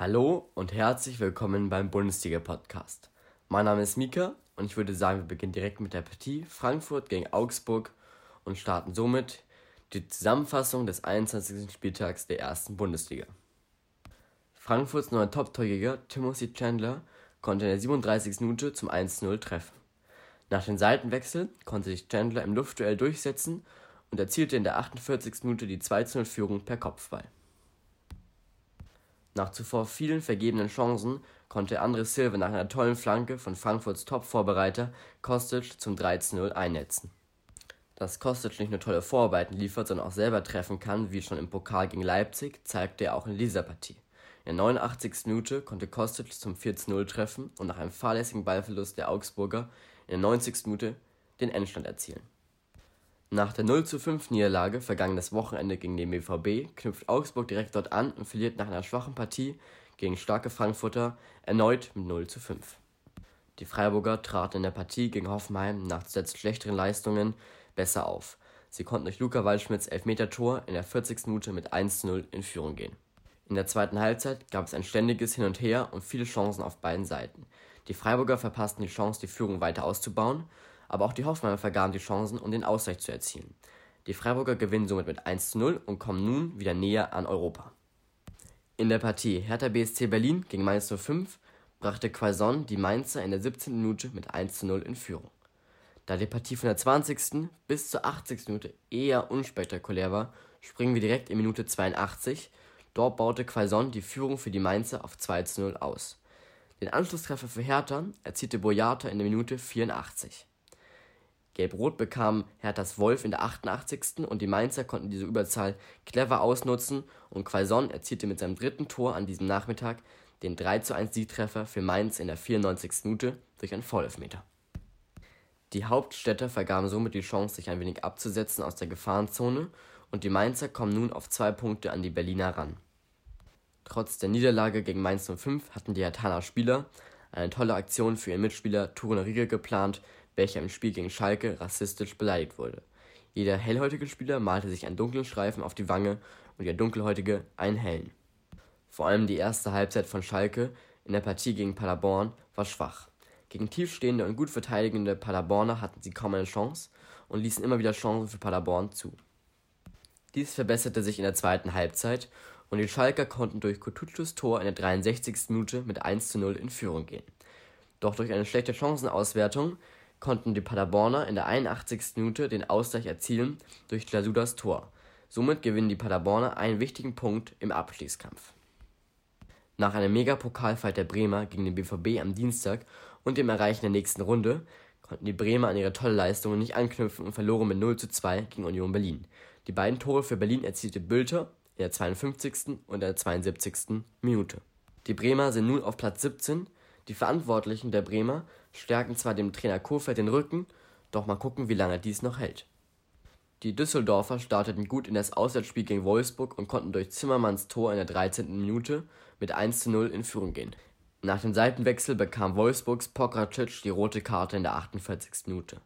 Hallo und herzlich willkommen beim Bundesliga-Podcast. Mein Name ist Mika und ich würde sagen, wir beginnen direkt mit der Partie Frankfurt gegen Augsburg und starten somit die Zusammenfassung des 21. Spieltags der ersten Bundesliga. Frankfurts neuer Top-Torjäger Timothy Chandler konnte in der 37. Minute zum 1-0 treffen. Nach den Seitenwechseln konnte sich Chandler im Luftduell durchsetzen und erzielte in der 48. Minute die 2-0-Führung per Kopfball. Nach zuvor vielen vergebenen Chancen konnte André Silva nach einer tollen Flanke von Frankfurts Top-Vorbereiter Kostic zum 13-0 einnetzen. Dass Kostic nicht nur tolle Vorarbeiten liefert, sondern auch selber treffen kann, wie schon im Pokal gegen Leipzig, zeigte er auch in dieser Partie. In der 89. Minute konnte Kostic zum 14-0 treffen und nach einem fahrlässigen Ballverlust der Augsburger in der 90. Minute den Endstand erzielen. Nach der 0:5 Niederlage vergangenes Wochenende gegen den BVB knüpft Augsburg direkt dort an und verliert nach einer schwachen Partie gegen starke Frankfurter erneut mit 0:5. Die Freiburger traten in der Partie gegen Hoffenheim nach zuletzt schlechteren Leistungen besser auf. Sie konnten durch Luca Waldschmidts Elfmetertor in der 40. Minute mit 1:0 in Führung gehen. In der zweiten Halbzeit gab es ein ständiges Hin und Her und viele Chancen auf beiden Seiten. Die Freiburger verpassten die Chance, die Führung weiter auszubauen aber auch die Hoffenheimer vergaben die Chancen, um den Ausgleich zu erzielen. Die Freiburger gewinnen somit mit 1 zu 0 und kommen nun wieder näher an Europa. In der Partie Hertha BSC Berlin gegen Mainz 05 brachte Quaison die Mainzer in der 17. Minute mit 1 zu 0 in Führung. Da die Partie von der 20. bis zur 80. Minute eher unspektakulär war, springen wir direkt in Minute 82. Dort baute Quaison die Führung für die Mainzer auf 2 zu 0 aus. Den Anschlusstreffer für Hertha erzielte Boyata in der Minute 84. Gelb-Rot bekam Herthas Wolf in der 88. und die Mainzer konnten diese Überzahl clever ausnutzen und Quaison erzielte mit seinem dritten Tor an diesem Nachmittag den 3:1-Siegtreffer für Mainz in der 94. Minute durch einen Vorelfmeter. Die Hauptstädter vergaben somit die Chance, sich ein wenig abzusetzen aus der Gefahrenzone und die Mainzer kommen nun auf zwei Punkte an die Berliner ran. Trotz der Niederlage gegen Mainz 05 hatten die Herthaner Spieler eine tolle Aktion für ihren Mitspieler Tone Riegel geplant, welcher im Spiel gegen Schalke rassistisch beleidigt wurde. Jeder hellhäutige Spieler malte sich einen dunklen Streifen auf die Wange und der dunkelhäutige einen hellen. Vor allem die erste Halbzeit von Schalke in der Partie gegen Paderborn war schwach. Gegen tiefstehende und gut verteidigende Paderborner hatten sie kaum eine Chance und ließen immer wieder Chancen für Paderborn zu. Dies verbesserte sich in der zweiten Halbzeit und die Schalker konnten durch Kutucus Tor in der 63. Minute mit 1 zu 0 in Führung gehen. Doch durch eine schlechte Chancenauswertung konnten die Paderborner in der 81. Minute den Ausgleich erzielen durch Glasudas Tor. Somit gewinnen die Paderborner einen wichtigen Punkt im Abstiegskampf. Nach einem Megapokalfight der Bremer gegen den BVB am Dienstag und dem Erreichen der nächsten Runde konnten die Bremer an ihre tolle Leistungen nicht anknüpfen und verloren mit 0 zu 2 gegen Union Berlin. Die beiden Tore für Berlin erzielte Bülter in der 52. und der 72. Minute. Die Bremer sind nun auf Platz 17 die Verantwortlichen der Bremer stärken zwar dem Trainer Kofeld den Rücken, doch mal gucken, wie lange dies noch hält. Die Düsseldorfer starteten gut in das Auswärtsspiel gegen Wolfsburg und konnten durch Zimmermanns Tor in der 13. Minute mit 1 zu 0 in Führung gehen. Nach dem Seitenwechsel bekam Wolfsburgs Pokracic die rote Karte in der 48. Minute.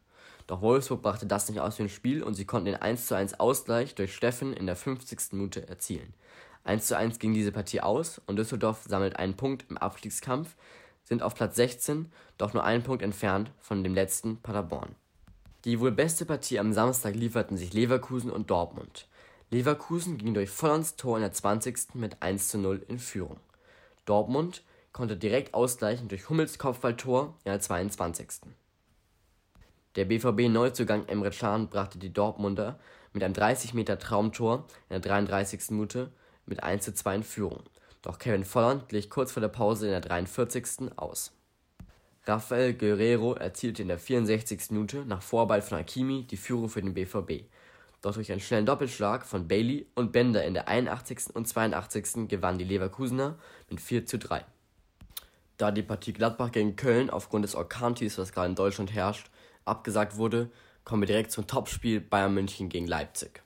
Doch Wolfsburg brachte das nicht aus dem Spiel und sie konnten den 1 zu 1 Ausgleich durch Steffen in der 50. Minute erzielen. 1 zu 1 ging diese Partie aus und Düsseldorf sammelt einen Punkt im Abstiegskampf, sind auf Platz 16, doch nur einen Punkt entfernt von dem letzten Paderborn. Die wohl beste Partie am Samstag lieferten sich Leverkusen und Dortmund. Leverkusen ging durch Vollands Tor in der 20. mit 1 zu 0 in Führung. Dortmund konnte direkt ausgleichen durch Hummels Kopfballtor in der 22. Der BVB-Neuzugang Emre Can brachte die Dortmunder mit einem 30 Meter Traumtor in der 33. Minute mit 1 zu 2 in Führung. Doch Kevin Volland glich kurz vor der Pause in der 43. aus. Rafael Guerrero erzielte in der 64. Minute nach Vorball von Hakimi die Führung für den BVB. Doch durch einen schnellen Doppelschlag von Bailey und Bender in der 81. und 82. gewannen die Leverkusener mit 4 zu 3. Da die Partie Gladbach gegen Köln aufgrund des Orkantiefs, was gerade in Deutschland herrscht, abgesagt wurde, kommen wir direkt zum Topspiel Bayern München gegen Leipzig.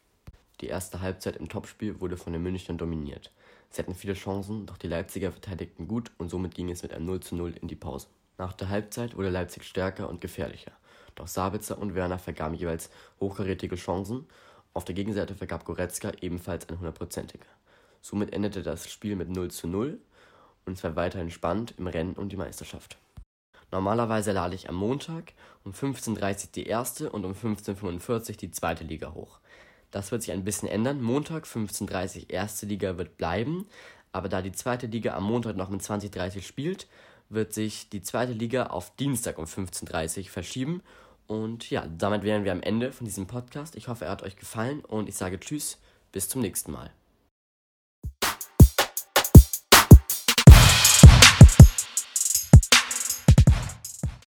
Die erste Halbzeit im Topspiel wurde von den Münchnern dominiert. Sie hatten viele Chancen, doch die Leipziger verteidigten gut und somit ging es mit einem 0 zu 0 in die Pause. Nach der Halbzeit wurde Leipzig stärker und gefährlicher. Doch Sabitzer und Werner vergaben jeweils hochkarätige Chancen. Auf der Gegenseite vergab Goretzka ebenfalls eine hundertprozentige. Somit endete das Spiel mit 0 zu 0 und es wäre weiterhin spannend im Rennen um die Meisterschaft. Normalerweise lade ich am Montag um 15.30 Uhr die erste und um 15.45 Uhr die zweite Liga hoch. Das wird sich ein bisschen ändern. Montag 15.30 Uhr erste Liga wird bleiben, aber da die zweite Liga am Montag noch mit 20.30 Uhr spielt, wird sich die zweite Liga auf Dienstag um 15.30 Uhr verschieben. Und ja, damit wären wir am Ende von diesem Podcast. Ich hoffe, er hat euch gefallen und ich sage Tschüss, bis zum nächsten Mal.